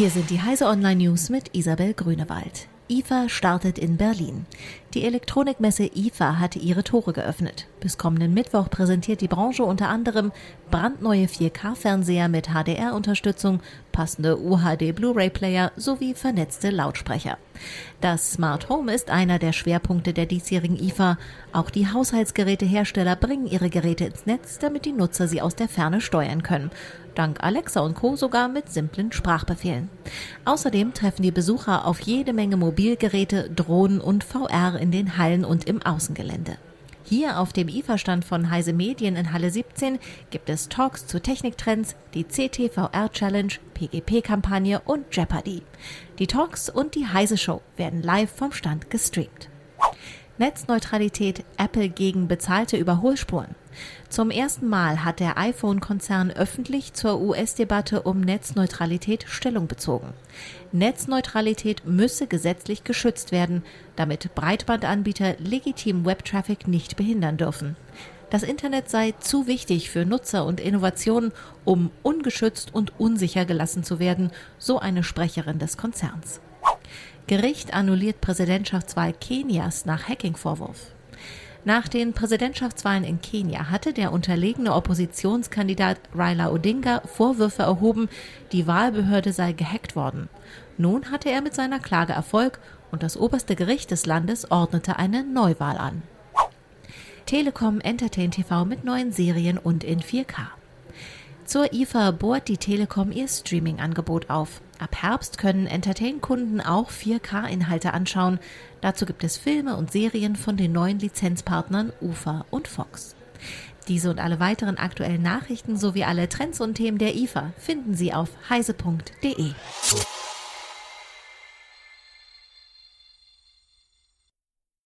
Hier sind die Heise Online News mit Isabel Grünewald. IFA startet in Berlin. Die Elektronikmesse IFA hatte ihre Tore geöffnet. Bis kommenden Mittwoch präsentiert die Branche unter anderem brandneue 4K-Fernseher mit HDR-Unterstützung, passende UHD Blu-ray-Player sowie vernetzte Lautsprecher. Das Smart Home ist einer der Schwerpunkte der diesjährigen IFA. Auch die Haushaltsgerätehersteller bringen ihre Geräte ins Netz, damit die Nutzer sie aus der Ferne steuern können. Dank Alexa und Co. sogar mit simplen Sprachbefehlen. Außerdem treffen die Besucher auf jede Menge Mobilgeräte, Drohnen und VR in den Hallen und im Außengelände. Hier auf dem IFA-Stand von Heise Medien in Halle 17 gibt es Talks zu Techniktrends, die CTVR Challenge, PGP-Kampagne und Jeopardy. Die Talks und die Heise Show werden live vom Stand gestreamt. Netzneutralität, Apple gegen bezahlte Überholspuren. Zum ersten Mal hat der iPhone-Konzern öffentlich zur US-Debatte um Netzneutralität Stellung bezogen. Netzneutralität müsse gesetzlich geschützt werden, damit Breitbandanbieter legitimen Webtraffic nicht behindern dürfen. Das Internet sei zu wichtig für Nutzer und Innovationen, um ungeschützt und unsicher gelassen zu werden, so eine Sprecherin des Konzerns. Gericht annulliert Präsidentschaftswahl Kenias nach Hacking-Vorwurf. Nach den Präsidentschaftswahlen in Kenia hatte der unterlegene Oppositionskandidat Raila Odinga Vorwürfe erhoben, die Wahlbehörde sei gehackt worden. Nun hatte er mit seiner Klage Erfolg und das oberste Gericht des Landes ordnete eine Neuwahl an. Telekom Entertain TV mit neuen Serien und in 4K. Zur IFA bohrt die Telekom ihr Streaming-Angebot auf. Ab Herbst können Entertain-Kunden auch 4K-Inhalte anschauen. Dazu gibt es Filme und Serien von den neuen Lizenzpartnern UFA und Fox. Diese und alle weiteren aktuellen Nachrichten sowie alle Trends und Themen der IFA finden Sie auf heise.de.